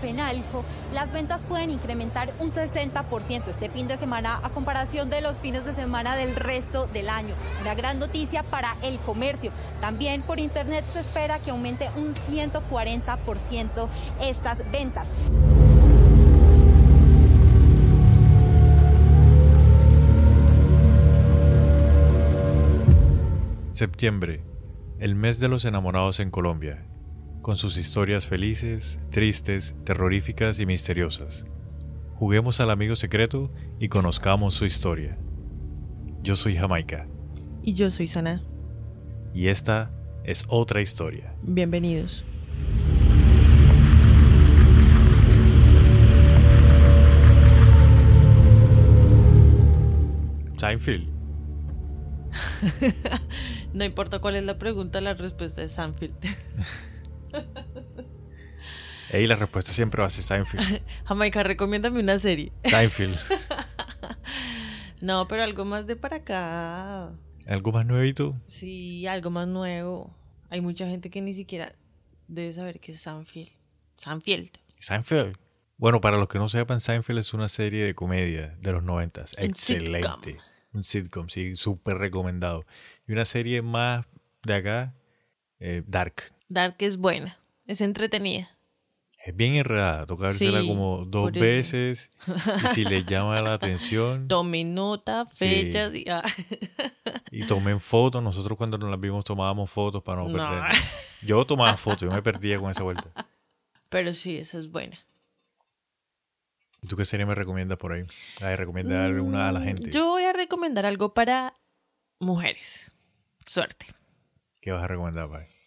Fenalco, las ventas pueden incrementar un 60% este fin de semana a comparación de los fines de semana del resto del año. Una gran noticia para el comercio. También por internet se espera que aumente un 140% estas ventas. Septiembre, el mes de los enamorados en Colombia, con sus historias felices, tristes, terroríficas y misteriosas. Juguemos al amigo secreto y conozcamos su historia. Yo soy Jamaica. Y yo soy Sana. Y esta es otra historia. Bienvenidos. Seinfeld. no importa cuál es la pregunta, la respuesta es Seinfeld. Ey, la respuesta siempre va a ser Seinfeld. Jamaica, recomiéndame una serie. Seinfeld. no, pero algo más de para acá. ¿Algo más nuevito? Sí, algo más nuevo. Hay mucha gente que ni siquiera debe saber qué es Seinfeld. Seinfeld. Seinfeld. Bueno, para los que no sepan, Seinfeld es una serie de comedia de los noventas. Excelente. Un sitcom, sí, súper recomendado. Y una serie más de acá, eh, Dark. Dark es buena, es entretenida. Es bien enredada, toca sí, como dos veces. Y si le llama la atención. Tomen nota, fechas y. Ah. y tomen fotos. Nosotros cuando nos las vimos tomábamos fotos para no, perder. Yo tomaba fotos, yo me perdía con esa vuelta. Pero sí, esa es buena. ¿Tú qué serie me recomiendas por ahí? A recomendar una a la gente. Mm, yo voy a recomendar algo para mujeres. Suerte. ¿Qué vas a recomendar, Pai?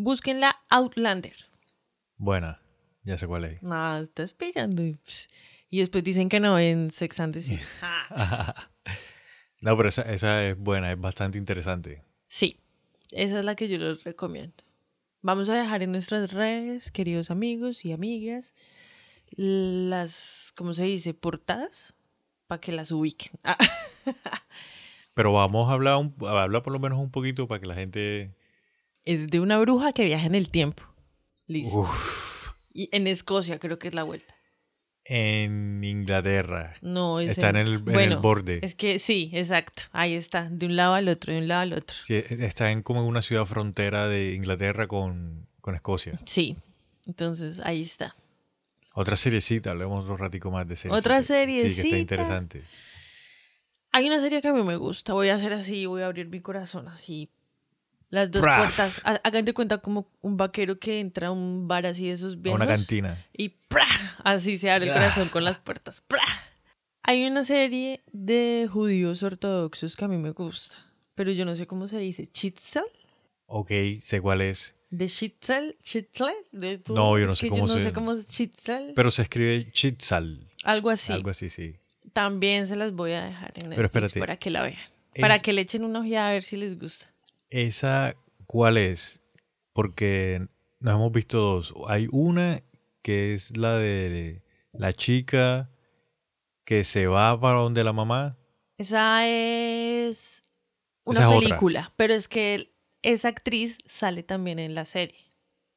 Búsquenla Outlander. Buena, ya sé cuál es. No, estás pillando. Y, después dicen que no en Sex and the City. no, pero esa, esa es buena, es bastante interesante. Sí, esa es la que yo les recomiendo. Vamos a dejar en nuestras redes, queridos amigos y amigas, las, ¿cómo se dice? Portadas para que las ubiquen. Pero vamos a hablar, a hablar por lo menos un poquito para que la gente... Es de una bruja que viaja en el tiempo. Listo. Y en Escocia creo que es la vuelta. En Inglaterra. No, es está en, el, borde. Es que sí, exacto. Ahí está, de un lado al otro, de un lado al otro. Sí, está en como en una ciudad frontera de Inglaterra con, con Escocia. Sí, entonces ahí está. Otra seriecita, hablemos otro ratico más de serie. Otra serie, Sí, que está interesante. Hay una serie que a mí me gusta. Voy a hacer así, voy a abrir mi corazón así. Las dos puertas. Hagan de cuenta como un vaquero que entra a un bar así de esos viejos. A una cantina. Y así se abre el corazón con las puertas. Hay una serie de judíos ortodoxos que a mí me gusta. Pero yo no sé cómo se dice. ¿Chitzel? Ok, sé cuál es. ¿De Chitzel? ¿Chitzel? De No, yo no sé cómo yo no se... sé cómo es Chitzel. Pero se escribe Chitzal. Algo así. Algo así, sí. También se las voy a dejar en Pero espérate. para que la vean. Para que le echen una ojeada a ver si les gusta. ¿Esa cuál es? Porque nos hemos visto dos. Hay una que es la de la chica que se va para donde la mamá. Esa es una película, pero es que esa actriz sale también en la serie.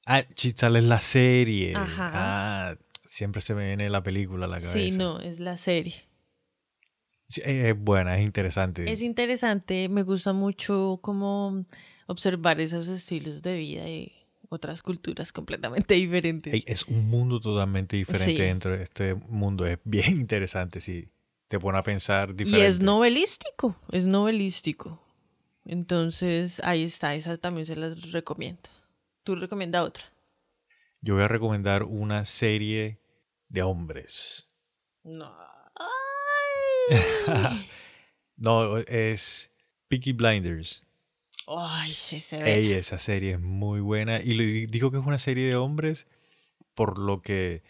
Ah, Chitzal es la serie. Ajá. Ah, siempre se me viene la película a la cabeza. Sí, no, es la serie. Es buena, es interesante. Es interesante, me gusta mucho como observar esos estilos de vida y otras culturas completamente diferentes. Es un mundo totalmente diferente dentro de este mundo, es bien interesante, sí. Te pone a pensar diferente. Y es novelístico, es novelístico. Entonces, ahí está, esa también se las recomiendo. ¿Tú recomiendas otra? Yo voy a recomendar una serie de hombres. No. no, es Peaky Blinders. Ay, se ve. esa serie es muy buena. Y digo que es una serie de hombres por lo que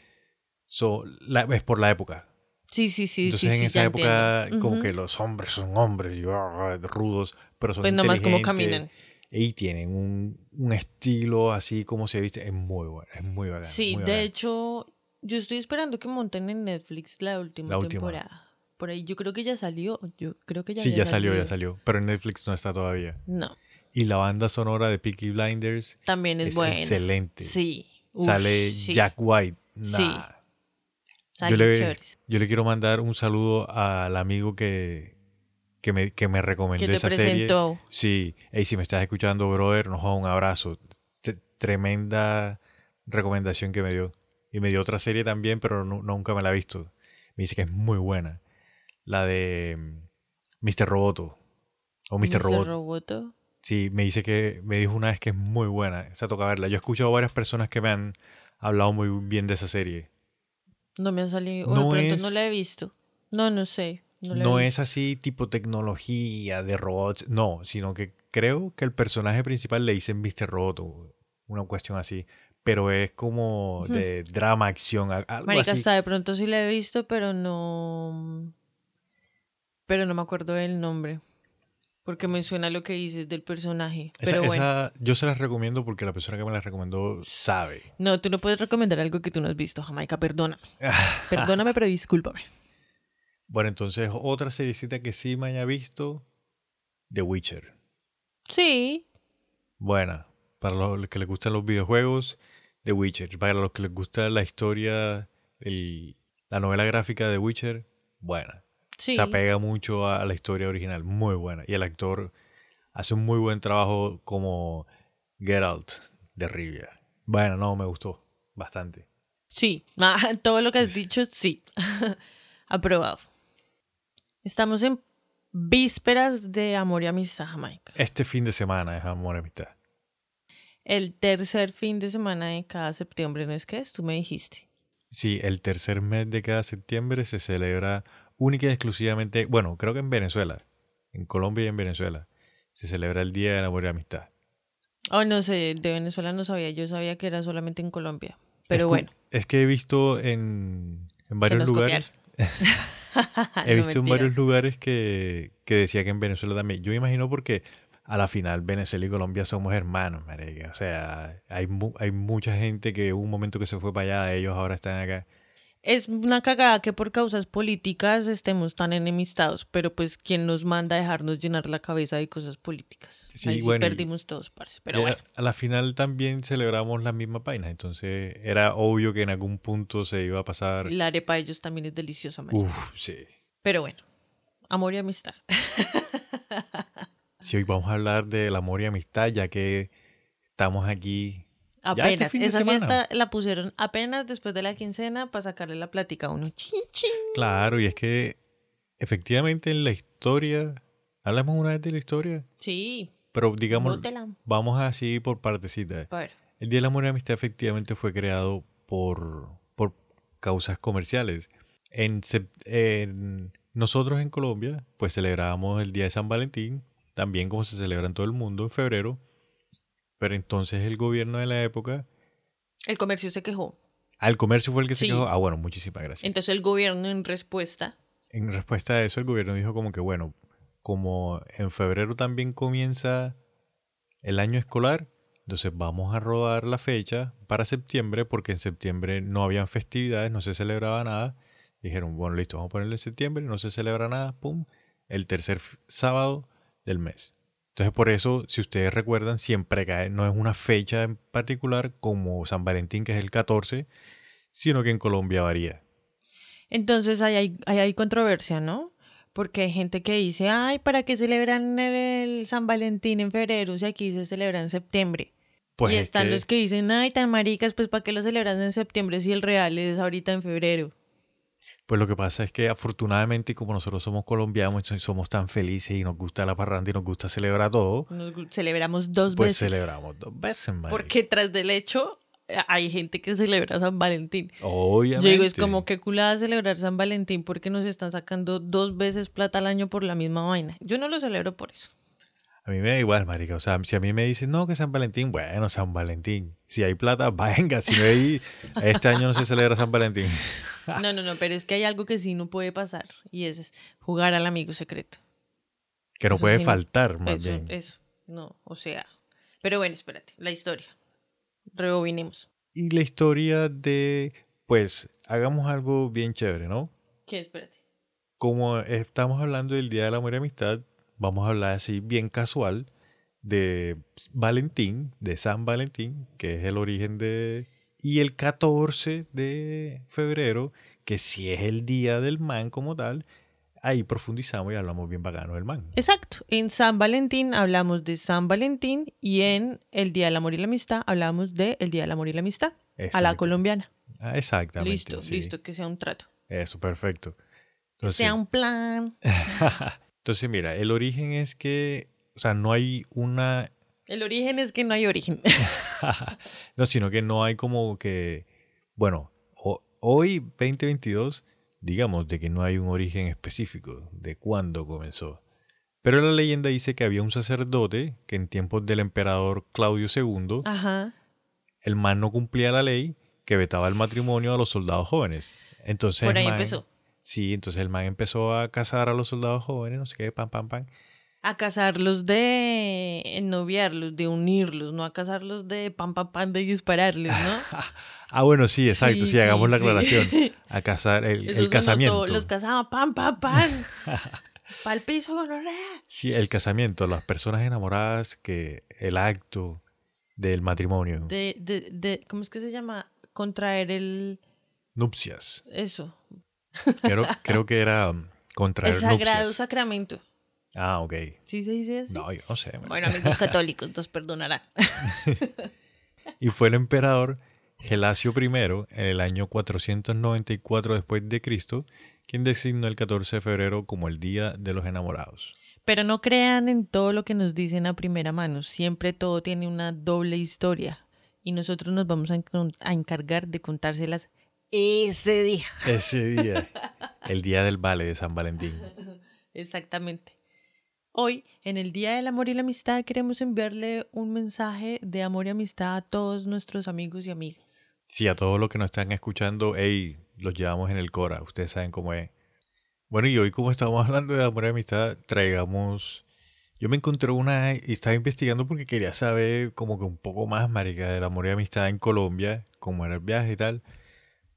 es por la época. Sí, sí, sí. Entonces sí, en esa época como que los hombres son hombres y ah, rudos, pero son Pues nada más como caminan. Y tienen un, un, estilo así como se viste. Es muy bueno, es muy bacán. Sí, de hecho, yo estoy esperando que monten en Netflix la última, temporada. Por ahí yo creo que ya salió. Yo creo que ya Sí, ya, salió, ya salió. Pero en Netflix no está todavía. No. Y la banda sonora de Peaky Blinders también es, buena. excelente. Sí. Uf, sale sí. Jack White. Sí. Nah. Salen Yo le, yo le quiero mandar un saludo al amigo que, que, me, que me recomendó Que te esa serie. Sí, hey, si me estás escuchando, brother, nos da un abrazo. T- tremenda recomendación que me dio. Y me dio otra serie también, pero nu- nunca me la he visto. Me dice que es muy buena. La de mm, Mr. Roboto. O Mr. Robot. Roboto. Sí, me dice que me dijo una vez que es muy buena. Esa toca verla. Yo he escuchado a varias personas que me han hablado muy bien de esa serie. No me ha salido. No de pronto es- no la he visto. No, no sé. No, es así tipo tecnología de robots, no, sino que creo que el personaje principal le dicen Mr. Robot o una cuestión así, pero es como de drama, acción, algo Marica, así. hasta de pronto sí la he visto, pero no. Pero no me acuerdo del nombre. Porque me suena lo que dices del personaje. Esa- Pero bueno. esa yo se las recomiendo porque la persona que me la recomendó sabe. No, tú no puedes recomendar algo que tú no has visto, Jamaica. Perdóname. Perdóname, pero discúlpame. Bueno, entonces otra seriecita que sí me haya visto, The Witcher. Sí. Buena. Para los que les gustan los videojuegos, The Witcher. Para los que les gusta la historia, el- la novela gráfica de Witcher, buena. Sí. Se apega mucho a la historia original, muy buena. Y el actor hace un muy buen trabajo como Geralt de Rivia. Bueno, no, me gustó bastante. Sí. Ah, Todo lo que has dicho, sí. Aprobado. Estamos en vísperas de Amor y Amistad, Jamaica. Este fin de semana es Amor y Amistad. El tercer fin de semana de cada septiembre, ¿no es que es? Tú me dijiste. Sí, el tercer mes de cada septiembre se celebra única y exclusivamente, bueno, creo que en Venezuela, en Colombia y en Venezuela, se celebra el Día del Amor y Amistad. Oh, no sé, de Venezuela no sabía. Yo sabía que era solamente en Colombia. Pero Es que- bueno. Es que he visto en, en varios lugares. He No, visto en varios lugares que, que decía que en Venezuela también. Yo imagino porque a la final Venezuela y Colombia somos hermanos, marica. O sea, hay, mu- hay mucha gente que hubo un momento que se fue para allá, ellos ahora están acá. Es una cagada que por causas políticas estemos tan enemistados, pero pues ¿quién nos manda a dejarnos llenar la cabeza de cosas políticas? Sí, Ahí sí bueno, y- perdimos todos, parce. Pero a- bueno, A la final también celebramos la misma página, entonces era obvio que en algún punto se iba a pasar. la arepa de ellos también es deliciosa. Uf, sí. Pero bueno, amor y amistad. Sí, hoy vamos a hablar del amor y amistad, ya que estamos aquí. Este Apenas, esa fiesta la pusieron apenas después de la quincena para sacarle la plática a uno. Chin, chin. Claro, y es que efectivamente en la historia. Hablamos una vez de la historia, Sí, pero digamos, bótela. vamos así por partecitas. El Día del Amor y la Amistad efectivamente fue creado por, por causas comerciales. En, en- nosotros en Colombia, pues celebrábamos el Día de San Valentín, también como se celebra en todo el mundo en febrero. Pero entonces el gobierno de la época, El comercio se quejó. al comercio fue el que se Sí. quejó. Ah, bueno, muchísimas gracias. Entonces el gobierno en respuesta En respuesta a eso, el gobierno dijo como que, bueno, como en febrero también comienza el año escolar, entonces vamos a rodar la fecha para septiembre, porque en septiembre no habían festividades, no se celebraba nada. Dijeron, bueno, listo, vamos a ponerle septiembre, no se celebra nada, pum, el tercer sábado del mes. Entonces por eso, si ustedes recuerdan, siempre cae, no es una fecha en particular como San Valentín, que es el 14, sino que en Colombia varía. Entonces ahí hay, ahí hay controversia, ¿no? Porque hay gente que dice, ay, ¿para qué celebran el San Valentín en febrero si aquí se celebra en septiembre? Pues y es están que- los que dicen, ay, tan maricas, pues ¿para qué lo celebran en septiembre si el real es ahorita en febrero? Pues lo que pasa es que afortunadamente como nosotros somos colombianos y somos tan felices y nos gusta la parranda y nos gusta celebrar todo, Nos gu- celebramos dos pues veces. celebramos dos veces. Porque tras del hecho eh, hay gente que celebra San Valentín. Obviamente. Yo digo, es como que culada celebrar San Valentín porque nos están sacando dos veces plata al año por la misma vaina. Yo no lo celebro por eso. A mí me da igual, marica. O sea, si a mí me dicen, no, que San Valentín, bueno, San Valentín. Si hay plata, venga. Si no hay, este año no se celebra San Valentín. No, no, no, pero es que hay algo que sí no puede pasar y es jugar al amigo secreto. Que no Eso puede sí, faltar, más Eso, bien. eso, no, o sea. Pero bueno, espérate, la historia. Rebobinemos. Y la historia de, pues, hagamos algo bien chévere, ¿no? ¿Qué? Espérate. como estamos hablando del Día del Amor y Amistad, vamos a hablar así bien casual de Valentín, de San Valentín, que es el origen de... Y el 14 de febrero, que sí es el día del man como tal, ahí profundizamos y hablamos bien bacano del man. Exacto. En San Valentín hablamos de San Valentín y en el Día del Amor y la Amistad hablamos de el Día del Amor y la Amistad a la colombiana. Ah, exactamente. Listo, sí. listo, que sea un trato. Eso, perfecto. Que sea un plan. entonces, mira, el origen es que, o sea, no hay una El origen es que no hay origen. no, sino que no hay como que, bueno, ho- hoy 2022, digamos de que no hay un origen específico de cuándo comenzó. Pero la leyenda dice que había un sacerdote que en tiempos del emperador Claudio II, Ajá. el man no cumplía la ley que vetaba el matrimonio a los soldados jóvenes. Entonces Por ahí man- empezó. Sí, entonces el man empezó a casar a los soldados jóvenes, no sé qué, pam, pam, pam. A casarlos de ennoviarlos, de unirlos, no a casarlos de pam pam pam de dispararles, ¿no? Ah, bueno, sí, exacto, sí, Sí, hagamos la sí. aclaración. A casar, el, Eso el casamiento. todo, Los casaban pam pam pam. Pa'l piso gonorrea. Sí, el casamiento, las personas enamoradas, que el acto del matrimonio, De, de, de, ¿cómo es que se llama? Contraer el nupcias. eso. Creo, creo que era um, contraer El sagrado nupcias. sacramento. Ah, ok. ¿Sí se dice así? No, yo no sé. man. Bueno, amigos católicos, nos perdonarán. Y fue el emperador Gelasio I en el año 494 después de Cristo quien designó el 14 de febrero como el Día de los Enamorados. Pero no crean en todo lo que nos dicen a primera mano. Siempre todo tiene una doble historia. Y nosotros nos vamos a, a encargar de contárselas ese día. Ese día, el Día del Vale de San Valentín. Exactamente. Hoy, en el Día del Amor y la Amistad, queremos enviarle un mensaje de amor y amistad a todos nuestros amigos y amigas. Sí, a todos los que nos están escuchando, hey, los llevamos en el Cora, ustedes saben cómo es. Bueno, y hoy como estamos hablando de amor y amistad, traigamos... Yo me encontré una y estaba investigando porque quería saber como que un poco más, marica, del amor y amistad en Colombia, cómo era el viaje y tal.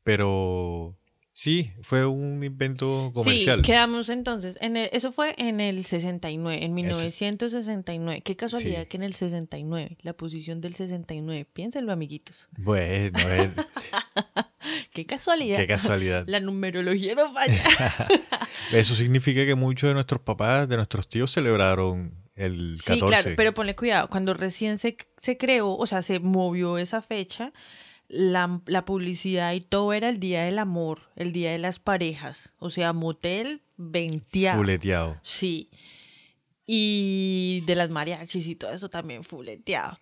Pero sí, fue un invento comercial. Sí, quedamos entonces. En el- eso fue en el 69, en 1969. Qué casualidad Sí. que en el 69, la posición del 69. Piénsenlo, amiguitos. Bueno, Qué casualidad. qué casualidad. La numerología no falla. Eso significa que muchos de nuestros papás, de nuestros tíos, celebraron el 14. Sí, claro, pero ponle cuidado. Cuando recién se, se creó, o sea, se movió esa fecha, la, la publicidad y todo era el día del amor, el día de las parejas. O sea, motel venteado. Fuleteado. Sí. Y de las mariachis y todo eso también fuleteado.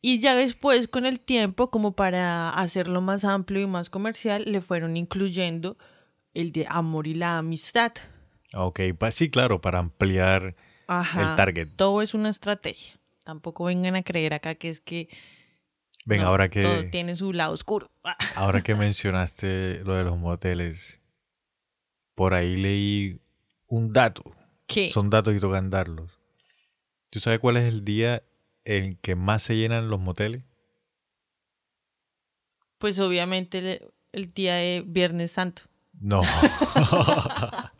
Y ya después, con el tiempo, como para hacerlo más amplio y más comercial, le fueron incluyendo el de amor y la amistad. Ok, sí, claro, para ampliar Ajá. el target. Todo es una estrategia. Tampoco vengan a creer acá que es que Ven, no, ahora todo que tiene su lado oscuro. Ah, ahora que mencionaste lo de los moteles, por ahí leí un dato. ¿Qué? Son datos y tocan darlos. ¿Tú sabes cuál es el día en que más se llenan los moteles? Pues obviamente el, el día de Viernes Santo. No.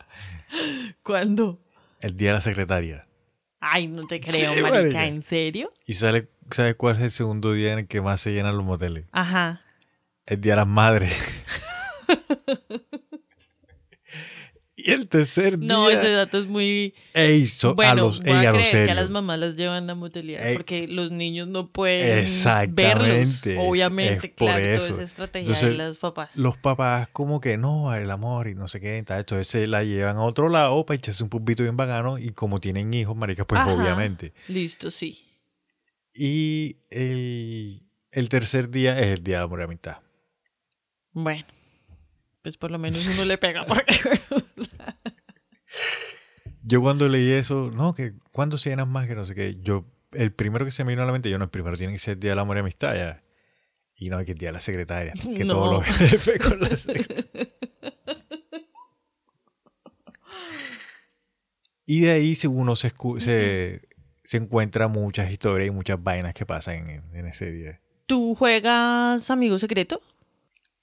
¿Cuándo? el día de la secretaria. Ay, no te creo, Sí, marica. ¿En serio? ¿Y sale- sabes cuál es el segundo día en el que más se llenan los moteles? Ajá. El día de las madres. y el tercer día. No, ese dato es muy... Ey, so- bueno, a los, voy ey, a a lo creer que a las mamás las llevan a motelear porque los niños no pueden verlos. Obviamente, es por claro, toda eso. esa estrategia Entonces, de los papás. Los papás como que no, el amor y no sé qué, tal, entonces se la llevan a otro lado para echarse un pupito bien bacano y como tienen hijos, marica, pues Ajá. obviamente. Listo, sí. Y el, el tercer día es el día de amor y amistad. Bueno, pues por lo menos uno le pega porque... Yo cuando leí eso, no, que cuando se llenan más que no sé qué, yo, el primero que se me vino a la mente, yo no, el primero tiene que ser el día del amor y amistad ya. Y no, que el día de la secretaria, que No. todos los jefes con la secretaria. Y de ahí uno se, se, se encuentra muchas historias y muchas vainas que pasan en, en ese día. ¿Tú juegas Amigo Secreto?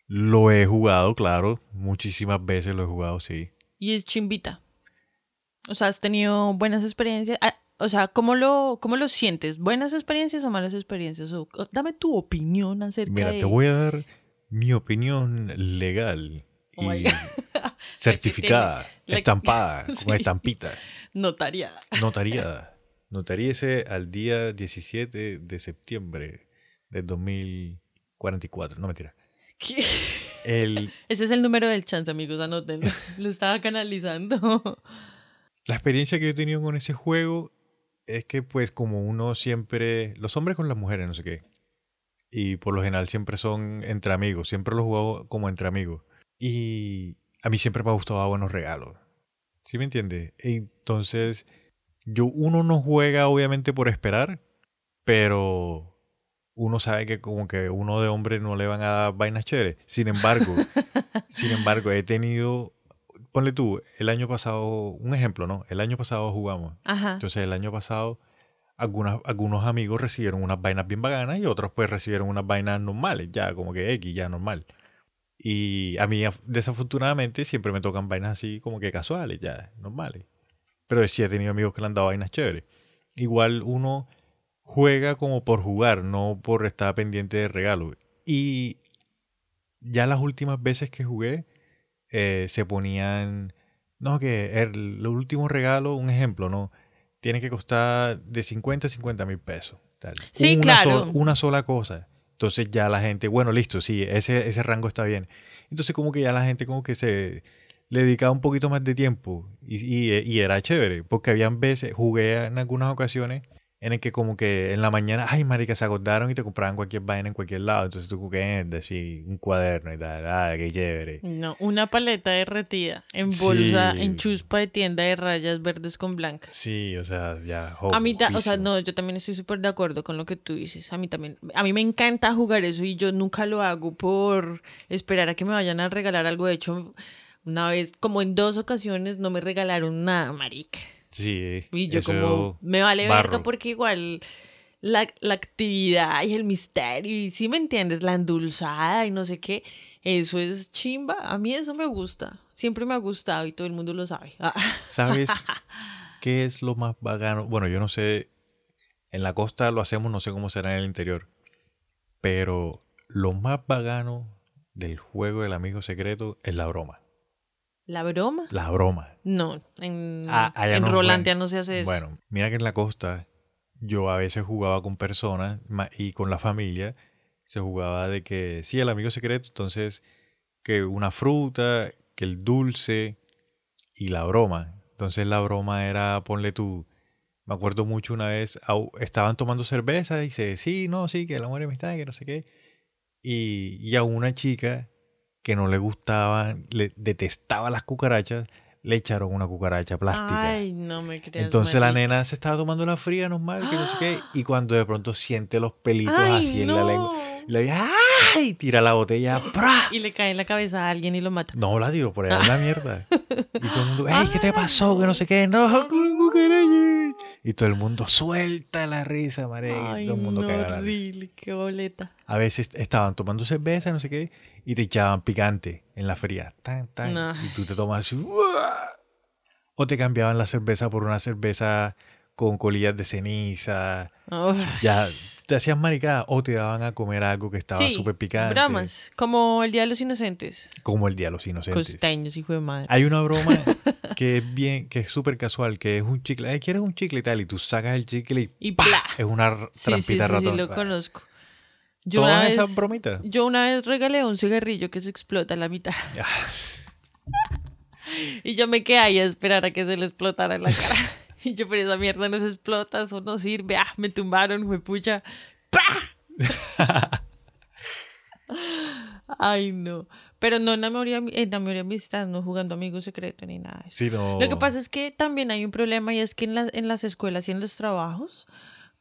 Lo he jugado, claro, muchísimas veces lo he jugado, sí. Y es chimbita. O sea, has tenido buenas experiencias. Ah, o sea, ¿cómo lo, cómo lo sientes? ¿Buenas experiencias o malas experiencias? O- dame tu opinión acerca Mira, de... te voy a dar mi opinión legal Oh y certificada, estampada, Sí. con estampita, Notariada. notariada. Notaríese al día 17 de septiembre del 2044. No, mentira. ¿Qué? El, Ese es el número del chance, amigos, anótenlo. Lo estaba canalizando. la experiencia que yo he tenido con ese juego es que pues como uno siempre, los hombres con las mujeres, no sé qué, y por lo general siempre son entre amigos, siempre lo he jugado como entre amigos. Y a mí siempre me ha gustado buenos regalos. ¿Sí me entiendes? Entonces, yo, uno no juega obviamente por esperar, pero uno sabe que como que uno de hombre no le van a dar vainas chéveres. Sin embargo, sin embargo, he tenido, ponle tú, el año pasado, un ejemplo, ¿no? El año pasado jugamos. Ajá. Entonces, el año pasado, algunas, algunos amigos recibieron unas vainas bien bacanas y otros pues recibieron unas vainas normales, ya como que X, ya normal. Y a mí, af- desafortunadamente, siempre me tocan vainas así como que casuales, ya, normales. Pero sí he tenido amigos que le han dado vainas chéveres. Igual uno juega como por jugar, no por estar pendiente de regalo. Y ya las últimas veces que jugué, eh, se ponían, no, que el, el último regalo, un ejemplo, ¿no? Tiene que costar de 50 a 50 mil pesos. tal. Sí, una claro. una sola cosa. Entonces ya la gente, bueno, listo, sí, ese, ese rango está bien. Entonces como que ya la gente como que se le dedicaba un poquito más de tiempo y, y- y era chévere, porque habían veces, jugué en algunas ocasiones en el que como que en la mañana, ay marica, se acordaron y te compraban cualquier vaina en cualquier lado. Entonces tú que, eh, sí, un cuaderno y tal, ah, qué chévere. No, una paleta derretida en bolsa, Sí. en chuspa de tienda de rayas verdes con blancas. Sí, o sea, ya. A mí, ta- o sea, no, yo también estoy súper de acuerdo con lo que tú dices. A mí también, a mí me encanta jugar eso y yo nunca lo hago por esperar a que me vayan a regalar algo. De hecho, una vez, como en dos ocasiones, no me regalaron nada, marica. Sí, Y yo eso como, me vale barro. verga porque igual la, la actividad y el misterio, y si me entiendes, la endulzada y no sé qué, eso es chimba. A mí eso me gusta. Siempre me ha gustado y todo el mundo lo sabe. ¿Sabes qué es lo más bacano? Bueno, yo no sé. En la costa lo hacemos, no sé cómo será en el interior. Pero lo más bacano del juego del amigo secreto es la broma. ¿La broma? La broma. No, en, Ah, en no Rolandia no se hace eso. Bueno, mira que en la costa yo a veces jugaba con personas y con la familia. Se jugaba de que, sí, el amigo secreto, entonces que una fruta, que el dulce y la broma. Entonces la broma era, ponle tú, me acuerdo mucho una vez, estaban tomando cerveza y dice, sí, no, sí, que el amor y amistad, que no sé qué. Y, y a una chica que no le gustaban, le detestaba las cucarachas, le echaron una cucaracha plástica. Ay, no me creas. Entonces la nena se estaba tomando la fría normal, que no sé qué, y cuando de pronto siente los pelitos Ay, así en la lengua, y le dice, ¡ay! Tira la botella, ¡pra! Y le cae en la cabeza a alguien y lo mata. No, la tiro por allá en la mierda. Y todo el mundo, ¡ay, qué te pasó! Que no sé qué, ¡no, con cucaracha! Y todo el mundo suelta la risa, y Ay, todo el mundo no, caga la risa. qué boleta. A veces estaban tomando cerveza, no sé qué, y te echaban picante en la fría. Tan, tan. No. Y tú te tomas así. ¡uah! O te cambiaban la cerveza por una cerveza con colillas de ceniza. Uf. Ya te hacían maricada. O te daban a comer algo que estaba Sí, súper picante. Bromas, como el Día de los Inocentes. Como el día de los inocentes. Costeños, hijo de madre. Hay una broma que es bien, que es súper casual, que es un chicle. Ay, ¿quieres un chicle y tal? Y tú sacas el chicle y, Y es una Sí, sí, trampita sí, sí, ratón. lo conozco. Yo una, vez, esas bromitas. yo una vez regalé un cigarrillo que se explota a la mitad. Y yo me quedé ahí a esperar a que se le explotara en la cara. Y yo, pero esa mierda no se explota, eso no sirve. Ah, me tumbaron, fue pucha. ¡Pah! Ay, no. Pero no en la memoria, en la memoria amistad, no jugando amigo secreto ni nada. Sí, no. Lo que pasa es que también hay un problema y es que en, las en las escuelas y en los trabajos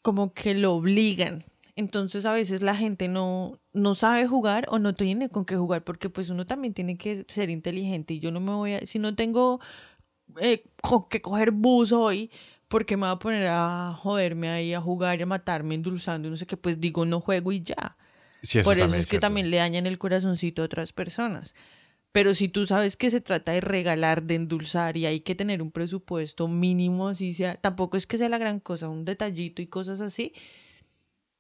como que lo obligan. Entonces a veces la gente no, no sabe jugar o no tiene con qué jugar porque pues uno también tiene que ser inteligente y yo no me voy a... Si no tengo eh, co- que coger bus hoy, porque me voy a poner a joderme ahí a jugar y a matarme endulzando no sé qué? Pues digo no juego y ya. Sí, eso Por eso es que cierto. también le dañan el corazoncito a otras personas. Pero si tú sabes que se trata de regalar, de endulzar y hay que tener un presupuesto mínimo, así sea, tampoco es que sea la gran cosa, un detallito y cosas así,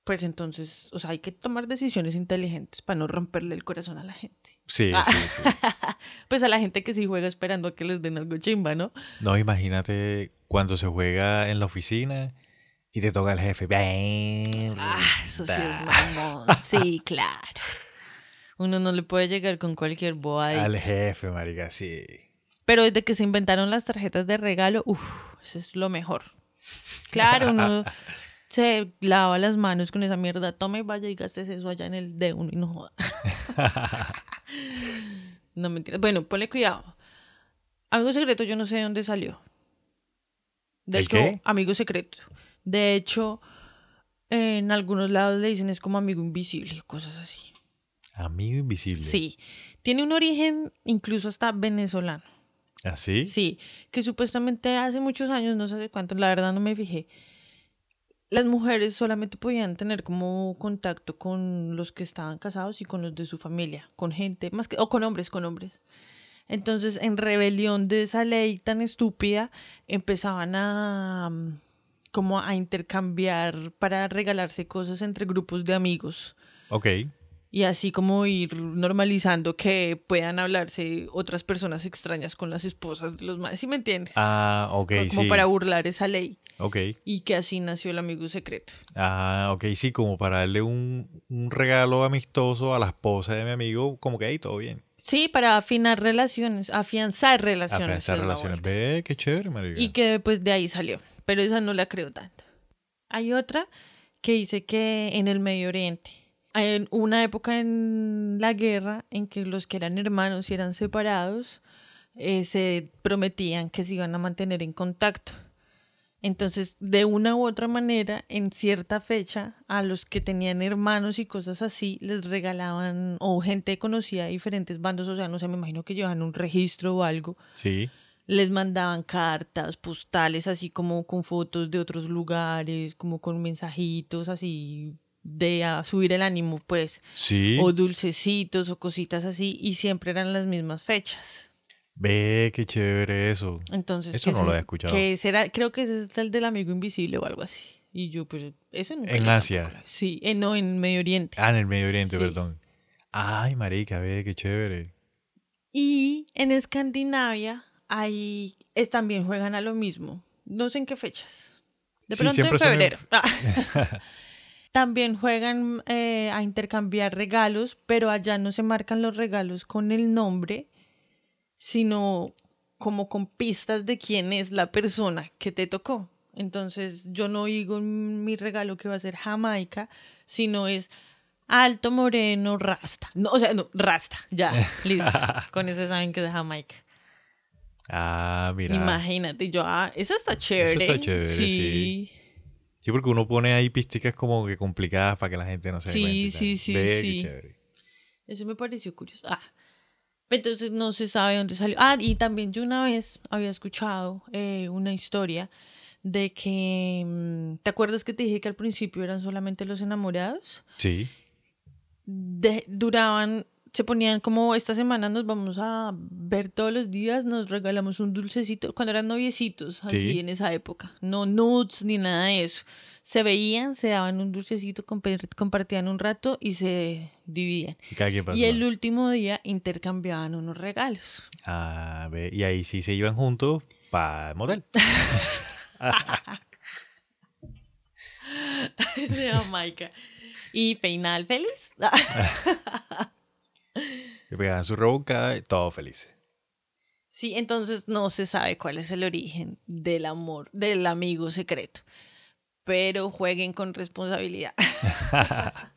pues entonces, o sea, hay que tomar decisiones inteligentes para no romperle el corazón a la gente. Sí, Ah. sí, sí. Pues a la gente que sí juega esperando a que les den algo chimba, ¿no? No, imagínate cuando se juega en la oficina y te toca el jefe. Ah, eso sí es mamón. Sí, claro. Uno no le puede llegar con cualquier boa. Al jefe, marica, sí. Pero desde que se inventaron las tarjetas de regalo, uff, eso es lo mejor. Claro, uno se lava las manos con esa mierda. Tome y vaya y gastes eso allá en el de uno y no joda. no mentiras. Bueno, ponle cuidado. Amigo secreto, yo no sé de dónde salió. De ¿El hecho, qué? amigo secreto. De hecho, en algunos lados le dicen es como amigo invisible y cosas así. Amigo invisible. Sí. Tiene un origen incluso hasta venezolano. ¿Así? Sí, que supuestamente hace muchos años, no sé hace cuánto, la verdad no me fijé. Las mujeres solamente podían tener como contacto con los que estaban casados y con los de su familia, con gente, más que, o con hombres, con hombres. Entonces, en rebelión de esa ley tan estúpida, empezaban a mm, como a intercambiar para regalarse cosas entre grupos de amigos. Ok. Y así como ir normalizando que puedan hablarse otras personas extrañas con las esposas de los más. ¿Sí me entiendes? Ah, ok, como sí. para burlar esa ley. Ok. Y que así nació el amigo secreto. Ah, ok, sí, como para darle un, un regalo amistoso a la esposa de mi amigo, como que ahí todo bien. Sí, para afinar relaciones, afianzar relaciones. Afianzar es la relaciones. Ve, qué chévere, marica. Y que después de ahí salió. Pero esa no la creo tanto. Hay otra que dice que en el Medio Oriente. Hay una época en la guerra en que los que eran hermanos y eran separados eh, se prometían que se iban a mantener en contacto. Entonces, de una u otra manera, en cierta fecha, a los que tenían hermanos y cosas así, les regalaban, o gente conocida de diferentes bandos, o sea, no sé, me imagino que llevan un registro o algo, Sí. les mandaban cartas, postales, así como con fotos de otros lugares, como con mensajitos así de a subir el ánimo, pues, Sí. o dulcecitos o cositas así, y siempre eran las mismas fechas. Ve, qué chévere eso. Entonces, Eso que no lo había escuchado. Que será, creo que ese es el del amigo invisible o algo así. Y yo, pues, eso nunca En Asia. tampoco- Sí, eh, no, en Medio Oriente. Ah, en el Medio Oriente, Sí. perdón. Ay, marica, ve, qué chévere. Y en Escandinavia, ahí es- también juegan a lo mismo. No sé en qué fechas. De pronto en- febrero. Ah. también juegan eh, a intercambiar regalos, pero allá no se marcan los regalos con el nombre, sino como con pistas de quién es la persona que te tocó. Entonces yo no digo mi regalo que va a ser Jamaica, sino es alto, moreno, rasta. No, o sea, no, rasta, ya, listo. Con ese saben que es de Jamaica. Ah, mira. Imagínate, yo, ah, eso está chévere. está chévere, sí. Sí, porque uno pone ahí pisticas como que complicadas para que la gente no se dé Sí, cuenta y tal. sí, sí, sí. Eso me pareció curioso. Ah, entonces no se sabe dónde salió. Ah, y también yo una vez había escuchado eh, una historia de que, mm, ¿te acuerdas que te dije que al principio eran solamente los enamorados? Sí. De- duraban, se ponían como esta semana nos vamos a ver todos los días, nos regalamos un dulcecito, cuando eran noviecitos, así Sí. en esa época, no nudes ni nada de eso. Se veían, se daban un dulcecito, compa- compartían un rato y se dividían. Y. Y el último día intercambiaban unos regalos. Ah, ve. Y ahí sí se iban juntos para el motel. de Jamaica. Y peinal feliz. Se pegaban su rebocada y todos felices. Sí, entonces no se sabe cuál es el origen del amor, del amigo secreto. Pero jueguen con responsabilidad.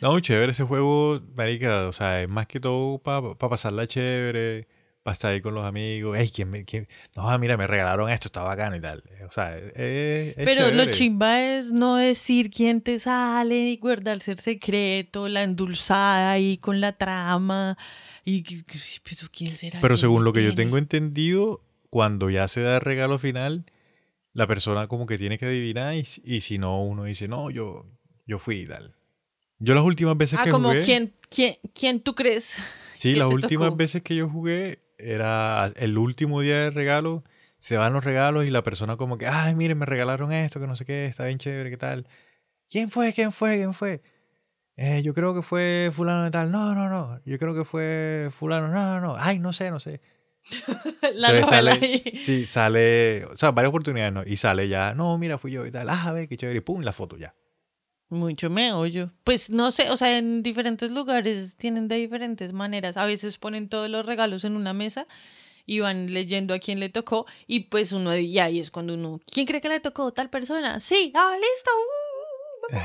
No, chévere ese juego, marica. O sea, es más que todo para pasarla chévere, para estar ahí con los amigos. Ey, ¿quién me, quién? No, mira, me regalaron esto, está bacano y tal. O sea, es, es Pero lo chimba es no decir quién te sale y guardarse el secreto, la endulzada ahí con la trama. Y, pero ¿quién será? Pero ¿Quién según lo que yo tengo entendido, cuando ya se da el regalo final, la persona como que tiene que adivinar y, si- y si no, uno dice, no, yo, yo fui y tal. Yo las últimas veces Ah, que como jugué... quién, quién, quién tú crees Sí, ¿Qué las últimas tocó? veces que yo jugué era el último día de regalo, se van los regalos y la persona como que, ay, miren, me regalaron esto, que no sé qué, está bien chévere, qué tal. ¿Quién fue? ¿Quién fue? ¿Quién fue? "Eh, yo creo que fue fulano de tal. No, no, no. Yo creo que fue fulano. No, no, no. Ay, no sé, no sé. La Entonces novela sale, ahí. sí, sale, o sea, varias oportunidades, ¿no? Y sale ya, no, mira, fui yo y tal. Ah, a ver, qué chévere. Y pum, la foto ya. Mucho meollo. Pues no sé, o sea, en diferentes lugares tienen de diferentes maneras. A veces ponen todos los regalos en una mesa y van leyendo a quién le tocó y pues uno, y ahí es cuando uno, ¿quién cree que le tocó tal persona? Sí, ah, listo. uh,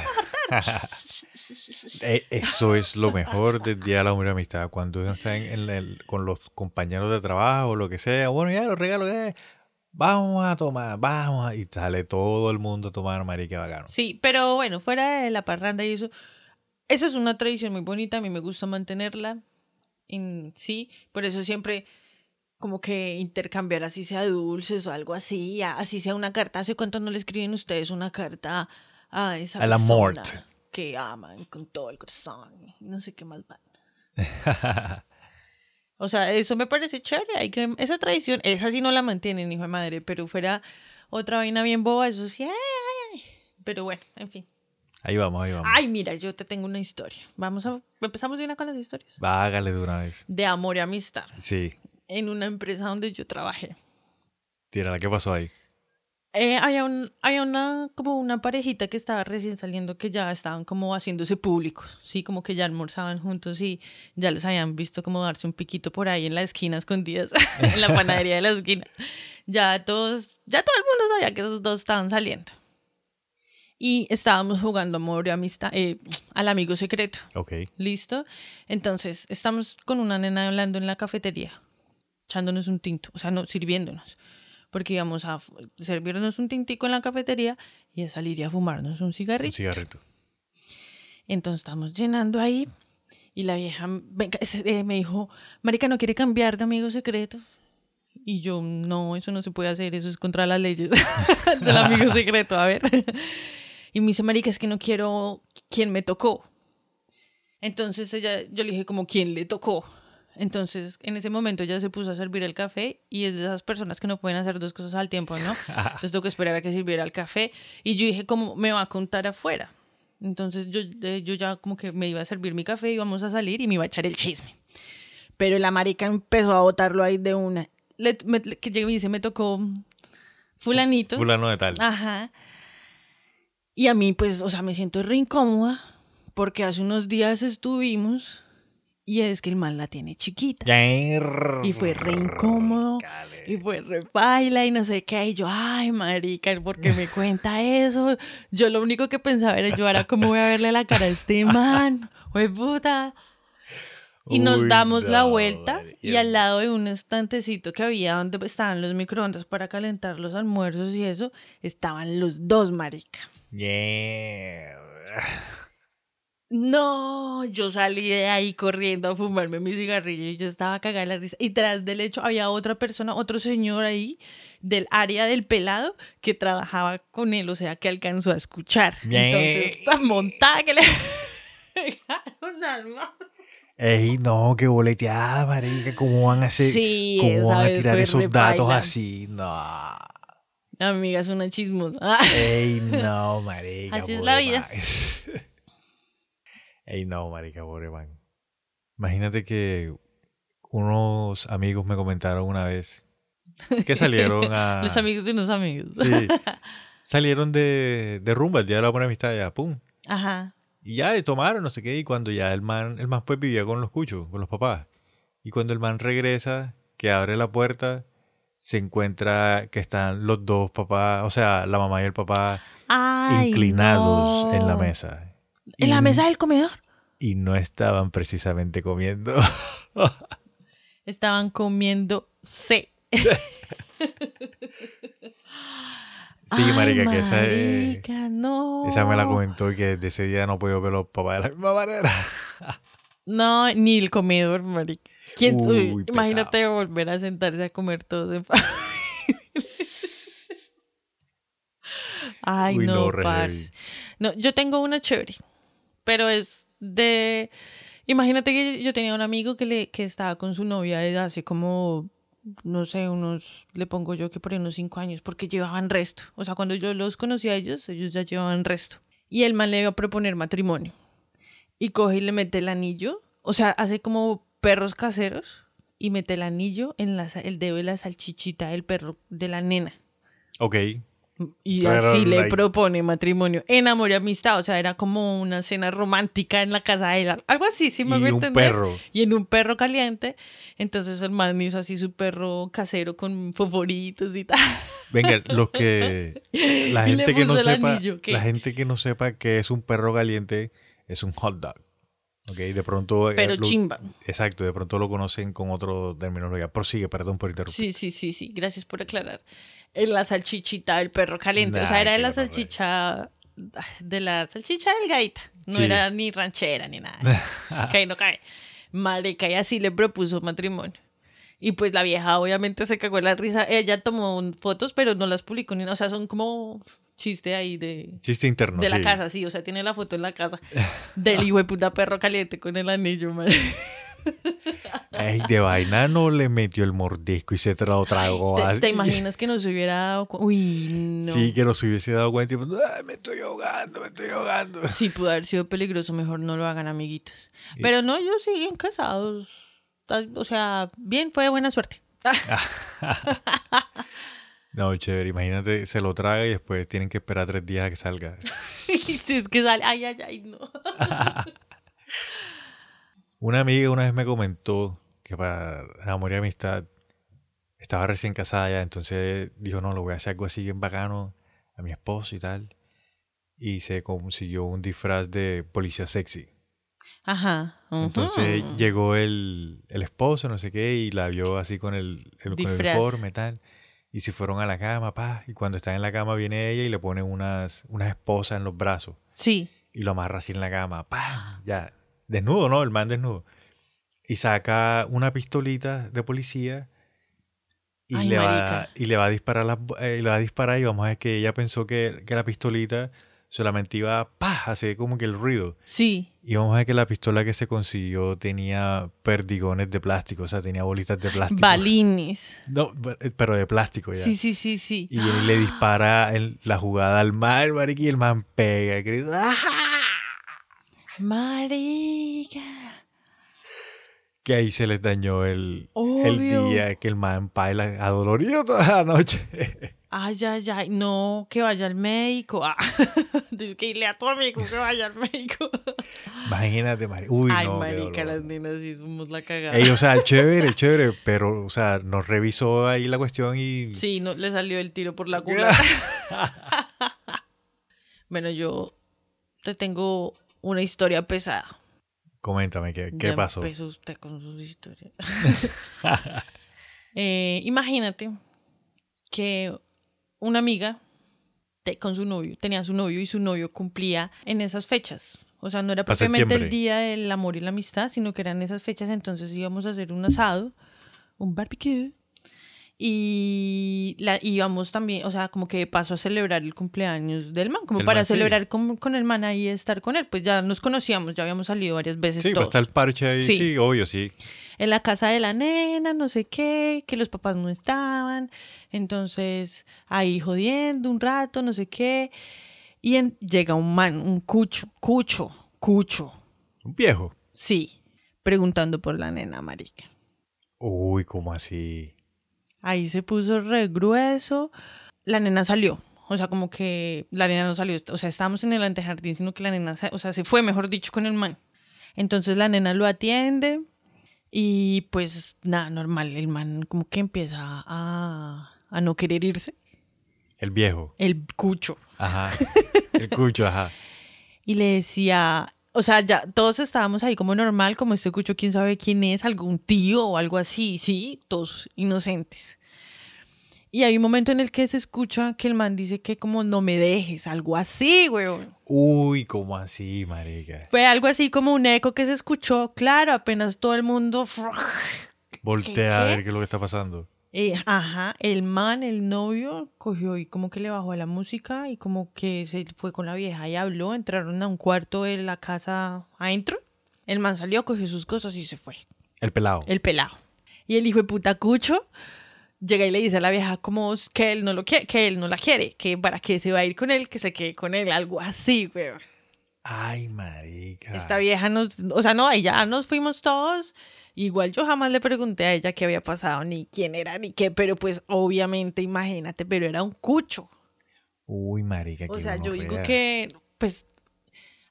vamos a. Eh, Eso es lo mejor del Día de la y Amistad. Cuando uno está en el- con los compañeros de trabajo o lo que sea, bueno, ya los regalos, eh, vamos a tomar, vamos a... Y sale todo el mundo a tomar, marica, bacano. Sí, pero bueno, fuera de la parranda y eso, eso es una tradición muy bonita, a mí me gusta mantenerla en sí, por eso siempre como que intercambiar así sea dulces o algo así, a- así sea una carta. ¿Hace cuánto no le escriben ustedes una carta a esa Al amor. persona que aman con todo el corazón? No sé qué más va. O sea, eso me parece chévere. Hay que, esa tradición, esa sí no la mantienen, hijo de madre, pero fuera otra vaina bien boba, eso sí. ay, ay, ay. Pero bueno, en fin. Ahí vamos, ahí vamos. Ay, mira, yo te tengo una historia. Vamos a empezamos de una con las historias. Vágale de una vez. De amor y amistad Sí, en una empresa donde yo trabajé. tírala, ¿qué pasó ahí? Eh, había, un, había una, como una parejita que estaba recién saliendo que ya estaban como haciéndose públicos, sí, como que ya almorzaban juntos y ya los habían visto como darse un piquito por ahí en la esquina escondidas, en la panadería de la esquina. Ya todos, ya todo el mundo sabía que esos dos estaban saliendo. Y estábamos jugando amor y amistad, eh, al amigo secreto. Ok. ¿Listo? Entonces, estamos con una nena hablando en la cafetería, echándonos un tinto, o sea, no sirviéndonos, porque íbamos a servirnos un tintico en la cafetería y a salir y a fumarnos un Un cigarrito. cigarrito. Entonces, estamos llenando ahí y la vieja ese, eh, me dijo, Marica, ¿no quiere cambiar de amigo secreto? Y yo, no, eso no se puede hacer, eso es contra las leyes del amigo secreto, a ver. Y me dice, Marica, es que no quiero quién me tocó. Entonces ella, yo le dije como, ¿quién le tocó? Entonces, en ese momento ella se puso a servir el café y es de esas personas que no pueden hacer dos cosas al tiempo, ¿no? Entonces tengo que esperar a que sirviera el café y yo dije, ¿cómo me va a contar afuera? Entonces yo, eh, yo ya como que me iba a servir mi café, íbamos a salir y me iba a echar el chisme. Pero la marica empezó a botarlo ahí de una. Le, me- que llega y me dice, me tocó fulanito. Fulano de tal. Ajá. Y a mí, pues, o sea, me siento re incómoda porque hace unos días estuvimos y es que el man la tiene chiquita. Y fue re incómodo. Y fue re baila y no sé qué. Y yo, ay, marica, ¿por qué me cuenta eso? Yo lo único que pensaba era yo, ahora cómo voy a verle la cara a este man. Fue puta. Y nos Uy, damos la vuelta y al lado de un estantecito que había donde estaban los microondas para calentar los almuerzos y eso, estaban los dos, marica. Yeah. No, yo salí de ahí corriendo a fumarme mi cigarrillo y yo estaba cagada de la risa. Y tras del hecho había otra persona, otro señor ahí del área del pelado que trabajaba con él, o sea, que alcanzó a escuchar. Bien. Entonces, tan montada que le pegaron al. Ey, no, qué boleteada, marica. ¿Cómo van a hacer? Sí, ¿Cómo van a tirar esos datos así? No. Amiga, es una chismosa. Ey, no, marica. Así es la vida. Ey, no, marica, pobre man. Imagínate que unos amigos me comentaron una vez que salieron a... Los amigos de unos amigos. Sí. Salieron de, de rumba el día de la buena amistad, ya, pum. Ajá. Y ya tomaron, no sé qué, y cuando ya el man, el man pues vivía con los cuchos, con los papás. Y cuando el man regresa, que abre la puerta, se encuentra que están los dos papás, o sea, la mamá y el papá Ay, inclinados no. en la mesa. ¿En la mesa del comedor? Y no estaban precisamente comiendo. Estaban comiendo C. Sí, Ay, marica, que esa es- marica, no. Esa me la comentó y que desde ese día no puedo ver los papás de la misma manera. No, ni el comedor, marica. ¿Quién, Uy, pesado. imagínate volver a sentarse a comer todos en. Ay, Uy, no, no, parce. No, yo tengo una chévere, pero es de Imagínate que yo tenía un amigo que, le, que estaba con su novia desde hace como, no sé, unos, le pongo yo que por ahí unos cinco años, porque llevaban resto. O sea, cuando yo los conocí a ellos, ellos ya llevaban resto. Y el man le iba a proponer matrimonio. Y coge y le mete el anillo. O sea, hace como perros caseros y mete el anillo en la, el dedo de la salchichita del perro de la nena. Ok. Y Pero, así le like- propone matrimonio en amor y amistad. O sea, era como una cena romántica en la casa de él. Algo así, ¿sí me Y voy a un entender? perro. Y en un perro caliente. Entonces el man hizo así su perro casero con fosforitos y tal. Venga, los que la gente que no sepa, anillo, la gente que no sepa que es un perro caliente es un hot dog. Ok, de pronto eh, Pero lo- chimba. Exacto, de pronto lo conocen con otro terminología. Prosigue, perdón por interrumpir. Sí, sí, sí, sí. Gracias por aclarar. En la salchichita del perro caliente. o sea, era de la salchicha. De la salchicha delgadita. No Sí. era ni ranchera ni nada. ahí no cae. Marica, y así le propuso matrimonio. Y pues la vieja obviamente se cagó en la risa. Ella tomó fotos, pero no las publicó ni nada. O sea, son como chiste ahí de, Chiste interno. de la sí. casa, sí. O sea, tiene la foto en la casa del hijo de puta perro caliente con el anillo. Ey, de vaina no le metió el mordisco y se lo tragó. ¿Te, así. te imaginas que no se hubiera dado cu- Uy, no. Sí, que no se hubiese dado cuenta. y, pues, "Ay, me estoy ahogando, me estoy ahogando. Sí, pudo haber sido peligroso, mejor no lo hagan, amiguitos. Pero no, ellos siguen casados. O sea, bien, fue de buena suerte. No, chévere. Imagínate, se lo traga y después tienen que esperar tres días a que salga. si es que sale, ay, ay, ay, no. Una amiga una vez me comentó que para amor y amistad estaba recién casada ya, entonces dijo, no, lo voy a hacer algo así bien bacano a mi esposo y tal. Y se consiguió un disfraz de policía sexy. Ajá. Entonces llegó el, el esposo, no sé qué, y la vio así con el, el, con el uniforme y tal. Y se fueron a la cama, pa. Y cuando está en la cama viene ella y le pone unas, unas esposas en los brazos. Sí. Y lo amarra así en la cama, pa. Ya. Desnudo, ¿no? El man desnudo. Y saca una pistolita de policía. Y, Ay, le, va, y le va a disparar bo- eh, le va a disparar y vamos a ver que ella pensó que, que la pistolita solamente iba pa, hacer como que el ruido. Sí. Y vamos a ver que la pistola que se consiguió tenía perdigones de plástico, o sea, tenía bolitas de plástico. Balines. No, pero de plástico ya. Sí, sí, sí, sí. Y y le dispara en la jugada al man, marica, y el man pega. y grita, ¡Ah! Marica. Que ahí se les dañó el, Obvio. el día que el man baila adolorido toda la noche. Ay, ay, ay. No, que vaya al médico. Ah. Tienes que irle a tu amigo que vaya al médico. Imagínate, marica. Uy, ay, no, marica, las nenas sí somos la cagada. Ey, o sea, chévere, chévere, pero, o sea, nos revisó ahí la cuestión y... Sí, no, le salió el tiro por la culata. bueno, yo te tengo una historia pesada. Coméntame, ¿qué, qué Ya pasó? empezó usted con sus historias. Eh, imagínate que una amiga te- con su novio, tenía su novio y su novio cumplía en esas fechas. O sea, no era propiamente el día del amor y la amistad, sino que eran esas fechas, entonces íbamos a hacer un asado, un barbecue. Y la, íbamos también, o sea, como que pasó a celebrar el cumpleaños del man, como El para man, sí. celebrar con, con el man ahí estar con él. Pues ya nos conocíamos, ya habíamos salido varias veces Sí, pues todos está el parche ahí, Sí. sí, obvio, sí. en la casa de la nena, no sé qué, que los papás no estaban, entonces ahí jodiendo un rato, no sé qué, y en- llega un man, un cucho, cucho, cucho, Un viejo. sí, preguntando por la nena marica. Uy, ¿cómo así? Ahí se puso re grueso, la nena salió. O sea, como que la nena no salió. O sea, estábamos en el antejardín, sino que la nena, o sea, se fue, mejor dicho, con el man. Entonces la nena lo atiende y pues nada, normal. El man como que empieza a, a no querer irse. El viejo. El cucho. Ajá. El cucho, ajá. Y le decía, o sea, ya todos estábamos ahí como normal, como este cucho, quién sabe quién es, algún tío o algo así, sí, todos inocentes. Y hay un momento en el que se escucha que el man dice que como no me dejes, algo así, weón. Uy, ¿cómo así, marica? Fue algo así como un eco que se escuchó, claro, apenas todo el mundo... Voltea a ver qué es lo que está pasando. Eh, ajá, el man, el novio, cogió y como que le bajó a la música y como que se fue con la vieja y habló, entraron a un cuarto de la casa adentro El man salió, cogió sus cosas y se fue. El pelado. El pelado. Y el hijo de puta cucho llega y le dice a la vieja como que él no lo quiere, que él no la quiere, que para qué se va a ir con él, que se quede con él, algo así, weón. Ay, marica. Esta vieja nos, o sea, no, ahí ya nos fuimos todos. Igual yo jamás le pregunté a ella qué había pasado, ni quién era, ni qué, pero pues obviamente, imagínate, pero era un cucho. Uy, marica. O sea, yo digo que, pues,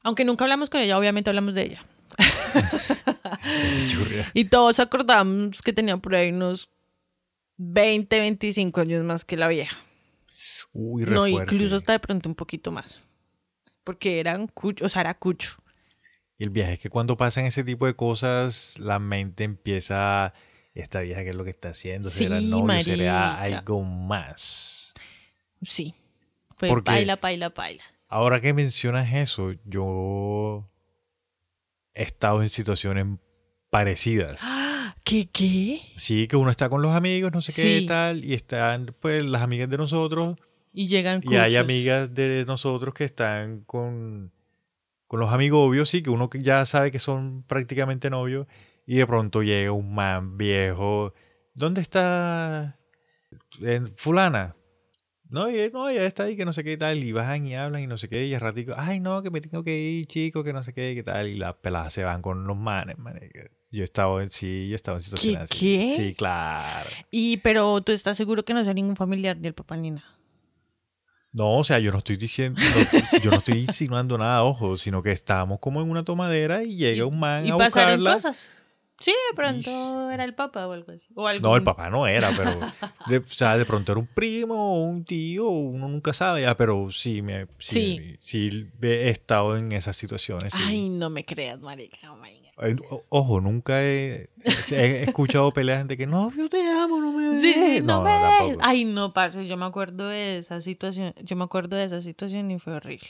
aunque nunca hablamos con ella, obviamente hablamos de ella. Y todos acordamos que tenía por ahí unos 20, 25 años más que la vieja. Uy, re No, fuerte. incluso hasta de pronto un poquito más. Porque eran cucho, o sea, era cucho. Y el viaje es que cuando pasan ese tipo de cosas, la mente empieza. Esta vieja, ¿qué es lo que está haciendo? ¿Será Sí, novio? ¿Será marica. algo más? Sí. Fue Porque- paila, paila, paila. Ahora que mencionas eso, yo he estado en situaciones parecidas. ¡Ah! ¿Qué, qué? Sí, que uno está con los amigos, no sé qué Sí. tal, y están pues las amigas de nosotros, Y llegan y hay amigas de nosotros que están con, con los amigos obvios, sí, que uno ya sabe que son prácticamente novios, y de pronto llega un man viejo, ¿dónde está en fulana? No, y, no, ella está ahí, que no sé qué tal, y bajan y hablan y no sé qué, y al ratico, ay no, que me tengo que ir, chico, que no sé qué, qué tal, y las peladas se van con los manes, marica. Yo he estado en, sí, yo he estado en situaciones así. qué? Sí, claro. Y, pero tú estás seguro que no sea ningún familiar ni el papá ni nada. No, o sea, yo no estoy diciendo, no- yo no estoy insinuando nada, ojo, sino que estábamos como en una tomadera y llega Y- un man Y a pasaron buscarla. cosas. Sí, de pronto era el papá o algo así. O algún- No, el papá no era, pero, de, o sea, de pronto era un primo o un tío, uno nunca sabe, ya, pero sí, me, sí, sí, he estado en esas situaciones. sí. Ay, no me creas, marica. Oh my Ojo, nunca he, he escuchado peleas de que no, yo te amo, no me Sí, dejes". no, no, me. Ay, no, parce, yo me acuerdo de esa situación. Yo me acuerdo de esa situación y fue horrible.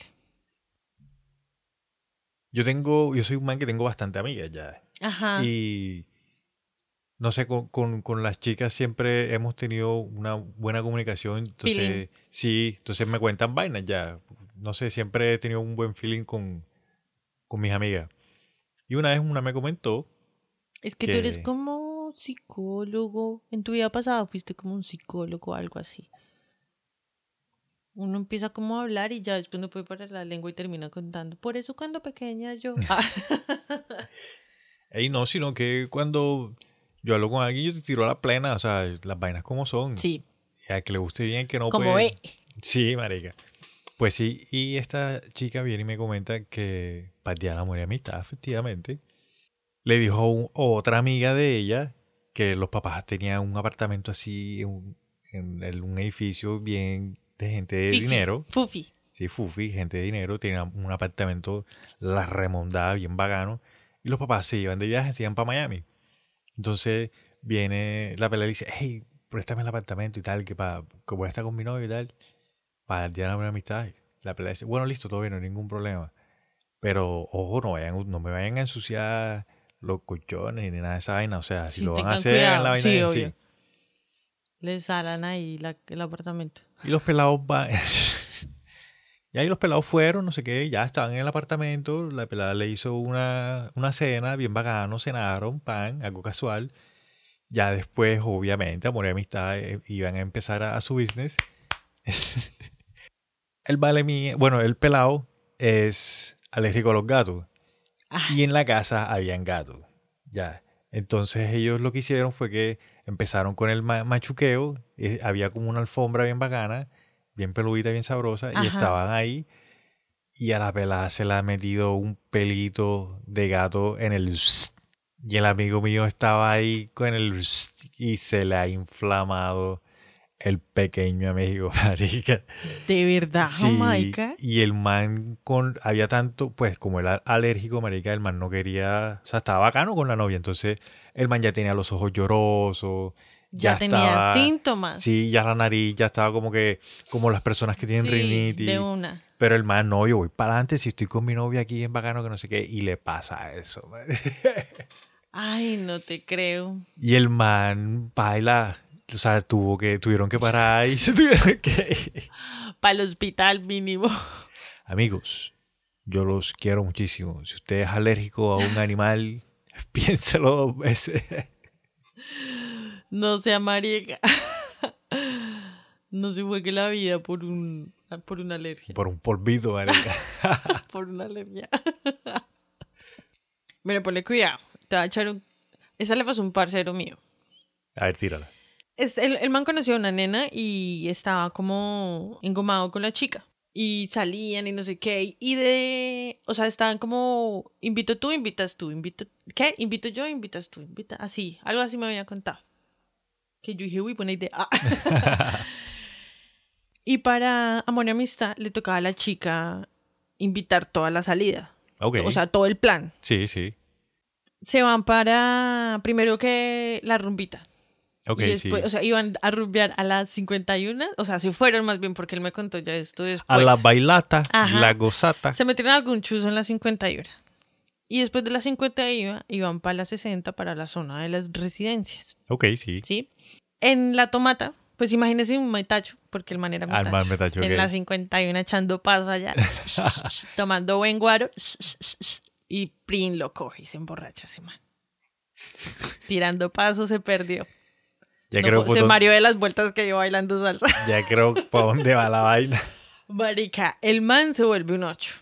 Yo tengo, yo soy un man que tengo bastante amigas ya. Ajá. Y no sé, con, con, con las chicas siempre hemos tenido una buena comunicación. Entonces, Feeling. sí, entonces me cuentan vainas ya. No sé, siempre he tenido un buen feeling con, con mis amigas. Y una vez una me comentó, es que tú eres como psicólogo. En tu vida pasada fuiste como un psicólogo o algo así. Uno empieza como a hablar y ya después no puede parar la lengua y termina contando. Por eso cuando pequeña yo... Ey, no, sino que cuando yo hablo con alguien, yo te tiro a la plena, o sea, las vainas como son. sí, a que le guste bien, que no como ve. Sí, marica. Pues sí, y esta chica viene y me comenta que para Amor y Amistad, efectivamente, le dijo a un- otra amiga de ella que los papás tenían un apartamento así en un, en el- un edificio bien de gente de Fifi, dinero. Fufi. Sí, fufi, gente de dinero, tenían un apartamento, la remondada, bien vagano. Y los papás se iban de viaje, se iban para Miami. Entonces viene la pelea y dice, hey, préstame el apartamento y tal, que, pa, que voy a estar con mi novio y tal, para el día de la amistad. La pelea dice, bueno, listo, todo bien, no hay ningún problema. Pero, ojo, no, vayan, no me vayan a ensuciar los colchones ni nada de esa vaina. O sea, si Sí, lo van a hacer, hagan la cuidado. vaina Sí, obvio. sí. Les salan ahí la- el apartamento. Y los pelados van. y ahí los pelados fueron, no sé qué, ya estaban en el apartamento. La pelada le hizo una, una cena bien bacano, cenaron, pan, algo casual. Ya después, obviamente, amor y amistad eh, iban a empezar a, a su business. el vale mío, bueno, el pelado es alérgico a los gatos. Y en la casa habían gatos. Ya. Entonces ellos lo que hicieron fue que empezaron con el ma- machuqueo. eh, había como una alfombra bien bacana, bien peludita, bien sabrosa. Ajá. Y estaban ahí. Y a la pelada se le ha metido un pelito de gato en el... Y el amigo mío estaba ahí con el... Y se le ha inflamado el pequeño amigo, marica. de verdad, Sí, y el man con había tanto, pues como era alérgico, marica, el man no quería, o sea, estaba bacano con la novia, entonces el man ya tenía los ojos llorosos, Ya, ya tenía estaba- síntomas. sí, ya la nariz ya estaba como que como las personas que tienen Sí, rinitis, De una. pero el man no, yo voy para adelante si estoy con mi novia aquí en bacano que no sé qué y le pasa eso. man. Ay, no te creo. y el man baila, o sea, tuvo que tuvieron que parar y se tuvieron que. Para el hospital mínimo. Amigos, Yo los quiero muchísimo. Si usted es alérgico a un animal, piénselo dos veces. No sea marica. No se juegue la vida por un por una alergia. Por un polvito, marica. por una alergia. Mira, ponle cuidado. Te va a echar un. Esa le pasó un parcero mío. A ver, tírala. El, el man conoció a una nena y estaba como engomado con la chica. Y salían y no sé qué. Y de. O sea, estaban como. Invito tú, invitas tú. Invito. ¿Qué? Invito yo, invitas tú. Invita. Así. Algo así me había contado. Que yo dije, uy, buena idea. Ah. y para Amor y Amistad le tocaba a la chica invitar toda la salida. Ok. O sea, todo el plan. sí, sí. Se van para. Primero que la rumbita. Ok, y después, sí. o sea, iban a rumbear a las 51, o sea, se fueron más bien porque él me contó ya esto después. a la bailata, Ajá. la gozata. Se metieron algún chuzo en las 51. Y después de las 50 iba, iban para las 60 para la zona de las residencias, Ok, sí. ¿sí? En la tomata, pues imagínense un metacho, porque el man era Ah, metacho. man metacho, En ok. la 51 echando paso allá, tomando buen guaro, y Prin lo coge y se emborracha ese man. Tirando paso se perdió. Ya No creo se dónde- mareó de las vueltas que iba bailando salsa. Ya creo para dónde va la vaina. Marica, el man se vuelve un 8.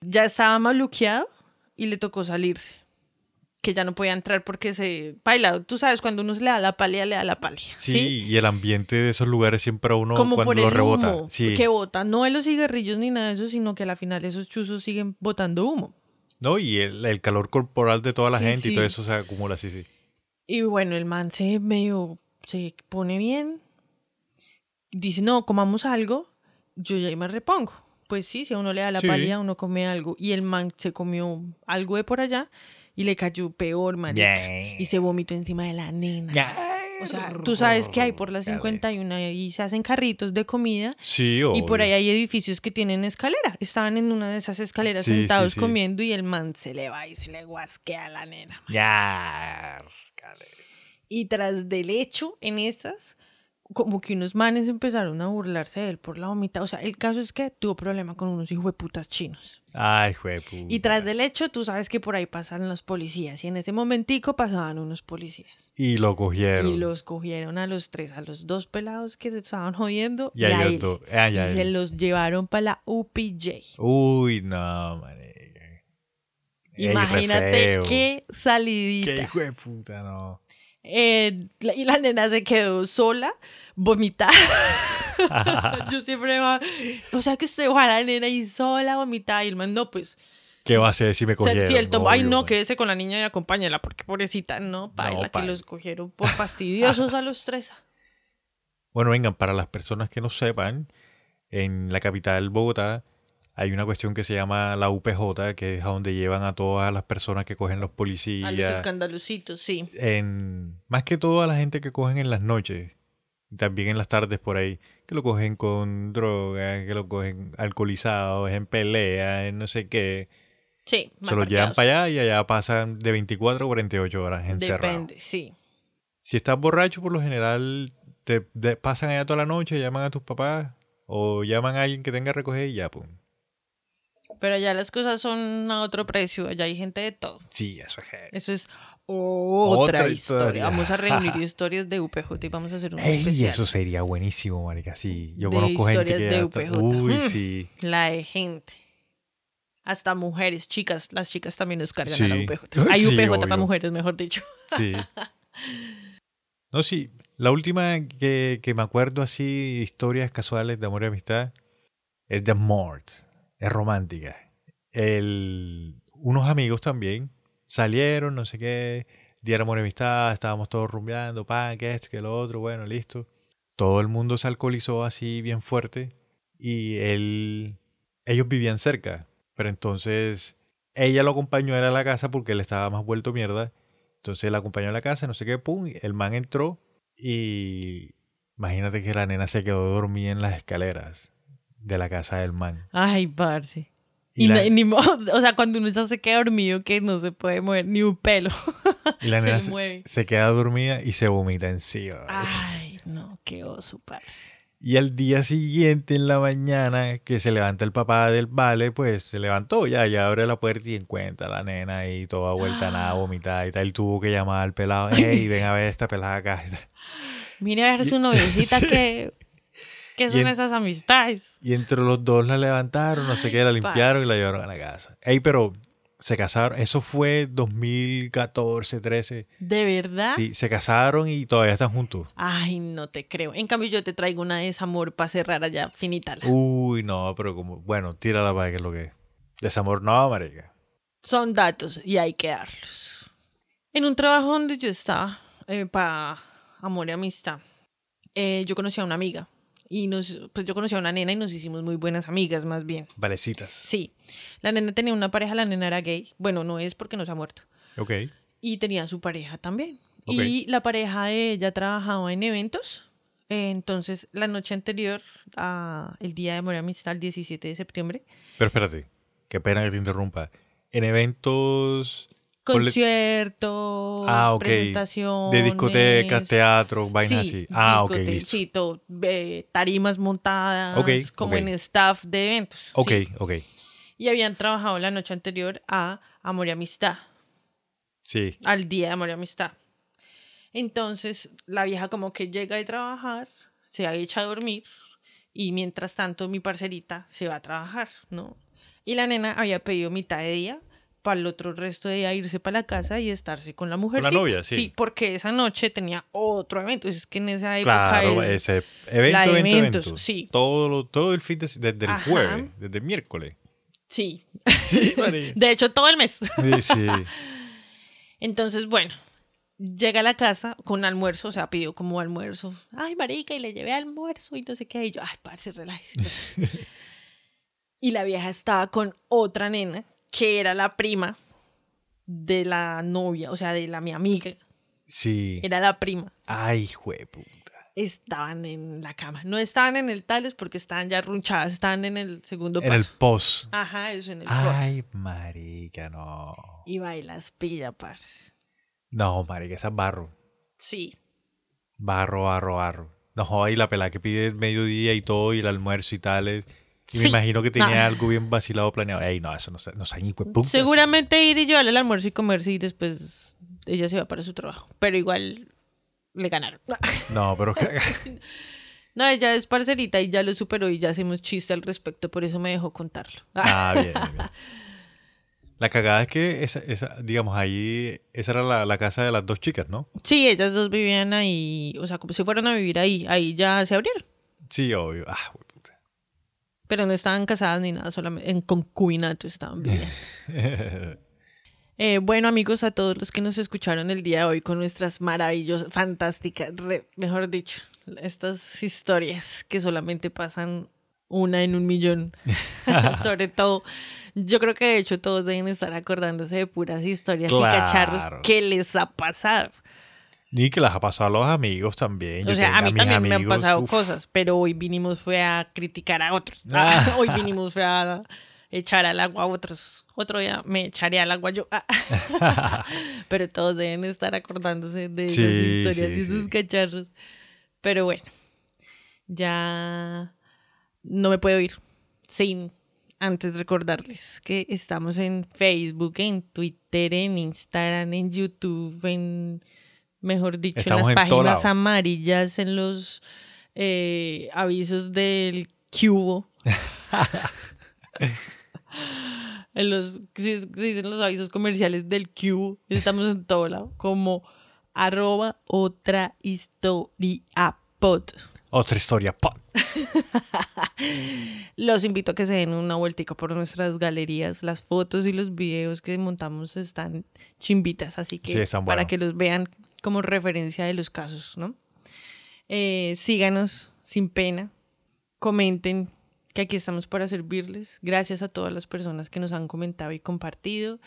Ya estaba maluqueado y le tocó salirse. Que ya no podía entrar porque se baila. Tú sabes, cuando uno se le da la palia, le da la palia. Sí, Sí. y el ambiente de esos lugares siempre a uno Como cuando por lo rebota. humo sí. que bota. No de los cigarrillos ni nada de eso, sino que a la final esos chuzos siguen botando humo. No, y el, el calor corporal de toda la Sí, gente y sí. todo eso se acumula así, sí. Y bueno, el man se medio, se pone bien. Dice, no, comamos algo, yo ya me repongo. Pues sí, si a uno le da la Sí. uno come algo. Y el man se comió algo de por allá y le cayó peor, marica. Yeah. Y se vomitó encima de la nena. O sea, tú sabes que hay por las 51 y se hacen carritos de comida. Sí, Y por obvio. ahí hay edificios que tienen escalera. Estaban en una de esas escaleras Sí, sí, sentados sí. comiendo y el man se le va y se le guasquea a la nena. Ya. Y tras del hecho, en estas, como que unos manes empezaron a burlarse de él por la vomita. O sea, el caso es que tuvo problema con unos hijos de putas chinos. Ay, juepu. Y tras del hecho, tú sabes que por ahí pasan los policías. Y en ese momentico pasaban unos policías. Y lo cogieron. Y los cogieron a los tres, a los dos pelados que se estaban jodiendo. Y a a él. dos. Y y se los llevaron para la UPJ. Uy, no, re Imagínate qué salidita. Qué hijo de puta, no. Eh, y la nena se quedó sola, vomitada. Yo siempre va, o sea que usted va a la nena y sola, vomitada, y el man, no, pues, ¿Qué va a hacer si me cogieron? si el tom- ay, no, man. quédese con la niña y acompáñela, porque pobrecita, no, paila, que paila. los cogieron por fastidiosos a los tres. Bueno, vengan, para las personas que no sepan, en la capital Bogotá hay una cuestión que se llama la UPJ, que es a donde llevan a todas las personas que cogen los A los policías. escandalucitos, sí. en más que todo a la gente que cogen en las noches, también en las tardes por ahí, que lo cogen con drogas, que lo cogen alcoholizados, en pelea, en no sé qué. Sí, Se los llevan para allá y allá pasan de 24 a 48 horas encerrados. Depende, sí. Si estás borracho, por lo general te, te pasan allá toda la noche, llaman a tus papás o llaman a alguien que tenga que recoger y ya, pum. Pero allá las cosas son a otro precio, allá hay gente de todo. Sí, eso es. Eso es otra, Otra historia. historia. Vamos a reunir historias de UPJ y vamos a hacer un Ey, especial. eso sería buenísimo, marica. Sí, yo De conozco gente historias que de UPJ. Uy, sí. La de gente. Hasta mujeres, chicas. Las chicas también nos cargan a la Sí. UPJ. Hay Sí, UPJ obvio. para mujeres, mejor dicho. Sí. No, sí. La última que, que me acuerdo así, historias casuales de amor y amistad, es de Mort. Es romántica. El, unos amigos también salieron, no sé qué, amor y amistad, estábamos todos rumbeando, pan, que esto, que lo otro, bueno, listo. Todo el mundo se alcoholizó así bien fuerte y él, ellos vivían cerca, pero entonces ella lo acompañó a la casa porque él estaba más vuelto mierda entonces la acompañó a la casa, no sé qué, pum, el man entró y imagínate que la nena se quedó dormida en las escaleras de la casa del man. Ay, parce. Y Y, la- no- y ni modo, o sea, cuando uno ya se queda dormido, que no se puede mover ni un pelo. Y la se nena se, mueve. se queda dormida y se vomita encima. Ay, no, qué oso, parce. Y al día siguiente, en la mañana, que se levanta el papá del vale, pues se levantó ya, y abre la puerta y encuentra a la nena ahí toda vuelta a nada, vomitada y tal. Y tuvo que llamar al pelado, hey, ven a ver esta pelada acá. Mire a ver su noviecita que... ¿Qué son en- esas amistades? Y entre los dos la levantaron, no sé qué, la limpiaron y la llevaron a la casa. Ey, pero se casaron, eso fue 2014, 13. ¿De verdad? Sí, se casaron y todavía están juntos. Ay, no te creo. En cambio, yo te traigo una de desamor para cerrar allá, finítala. Uy, no, pero como, bueno, tírala para que es lo que es. Desamor no, marica. Son datos y hay que darlos. En un trabajo donde yo estaba, para amor y amistad, eh, yo conocí a una amiga. Y nos, pues yo conocí a una nena y nos hicimos muy buenas amigas, más bien. Valecitas. Sí. La nena tenía una pareja, la nena era gay. Bueno, no es porque no se ha muerto. Ok. Y tenía su pareja también. Ok. Y la pareja de ella trabajaba en eventos. Eh, Entonces, la noche anterior, a el día de y amistad, el 17 de septiembre, Pero espérate, qué pena que te interrumpa. En eventos conciertos, Ah, ok. presentaciones. de discotecas, teatro, vainas Sí, así. Ah, ok, listo. Sí, todo, eh, tarimas montadas, Ok, como ok. en staff de eventos. Ok, sí. ok. Y habían trabajado la noche anterior a Amor y Amistad, Sí. al día de Amor y Amistad. Entonces, la vieja como que llega de trabajar, se ha echa a dormir, y mientras tanto mi parcerita se va a trabajar, ¿no? Y la nena había pedido mitad de día para el otro resto de día irse para la casa y estarse con la mujer. novia, sí. Sí, porque esa noche tenía otro evento. Es que en esa época. Claro, el- ese evento, la de evento, eventos, evento. sí. Todo, todo el fin de desde el Ajá. jueves, desde el miércoles. Sí. Sí. De hecho, todo el mes. Sí, sí. Entonces, bueno, llega a la casa con almuerzo, o sea, pidió como almuerzo. Ay, marica, y le llevé almuerzo y no sé qué. Y yo, ay, parce, relájese. y la vieja estaba con otra nena, que era la prima de la novia, o sea, de la mi amiga. Sí. Era la prima. Ay, jueputa. Estaban en la cama. No estaban en el tales porque estaban ya runchadas, estaban en el segundo En el paso. post. Ajá, eso en el post. Ay, marica, no. Y bailas pilla, parce. No, marica, esa es barro. Sí. Barro, barro, barro. No, y la pelada que pide el mediodía y todo, y el almuerzo y tales. Y me Sí. imagino que tenía No. algo bien vacilado planeado. Ey, no, eso no no sé ni. Seguramente ir y llevarle el almuerzo y comerse y después ella se va para su trabajo. Pero igual le ganaron. No, pero No, ella es parcerita y ya lo superó y ya hacemos chiste al respecto, por eso me dejó contarlo. Ah, bien, bien. La cagada es que esa, esa, digamos, ahí, esa era la, la casa de las dos chicas, ¿no? Sí, ellas dos vivían ahí, o sea, como si fueran a vivir ahí, ahí ya se abrieron. Sí, obvio. Ah. Pero no estaban casadas ni nada, solamente en concubinato estaban viviendo. Eh, bueno, amigos, a todos los que nos escucharon el día de hoy con nuestras maravillosas, fantásticas, re- mejor dicho, estas historias que solamente pasan una en un millón. Sobre todo, yo creo que de hecho todos deben estar acordándose de puras historias y Claro. cacharros que les ha pasado. Ni que las ha pasado a los amigos también. O Yo sea, a mí también me han pasado uf. cosas, pero hoy vinimos fue a criticar a otros. Ah. hoy vinimos fue a echar al agua a otros. Otro día me echaré al agua yo. Ah. pero todos deben estar acordándose de esas Sí, historias sí, y esos sí. cacharros. Pero bueno, ya no me puedo ir sin antes recordarles que estamos en Facebook, en Twitter, en Instagram, en YouTube, en mejor dicho, Estamos en las páginas amarillas, en los eh, avisos del cubo. en los se dicen los avisos comerciales del cubo. Estamos en todo lado, como arroba otra historia pod. Otra historia. pa. Los invito a que se den una vueltica por nuestras galerías. Las fotos y los videos que montamos están chimbitas, así que Sí, están para que los vean como referencia de los casos, ¿no? Eh, síganos sin pena, comenten que aquí estamos para servirles. Gracias a todas las personas que nos han comentado y compartido.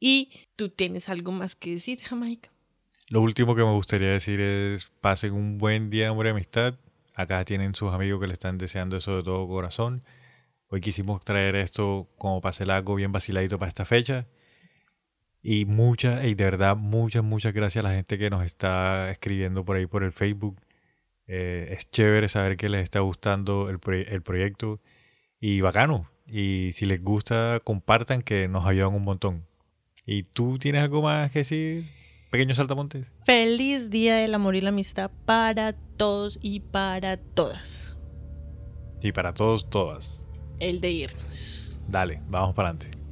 Y tú tienes algo más que decir, Jamaica. Lo último que me gustaría decir es pasen un buen día de amor y amistad. Acá tienen sus amigos que le están deseando eso de todo corazón. Hoy quisimos traer esto como hacer algo bien vaciladito para esta fecha. Y muchas, y de verdad, muchas, muchas gracias a la gente que nos está escribiendo por ahí por el Facebook. Eh, es chévere saber que les está gustando el, el proyecto y bacano. Y si les gusta, compartan que nos ayudan un montón. ¿Y tú tienes algo más que decir, pequeños saltamontes? Feliz Día del Amor y la Amistad para todos y para todas. Y para todos, todas. El de irnos. Dale, vamos para adelante.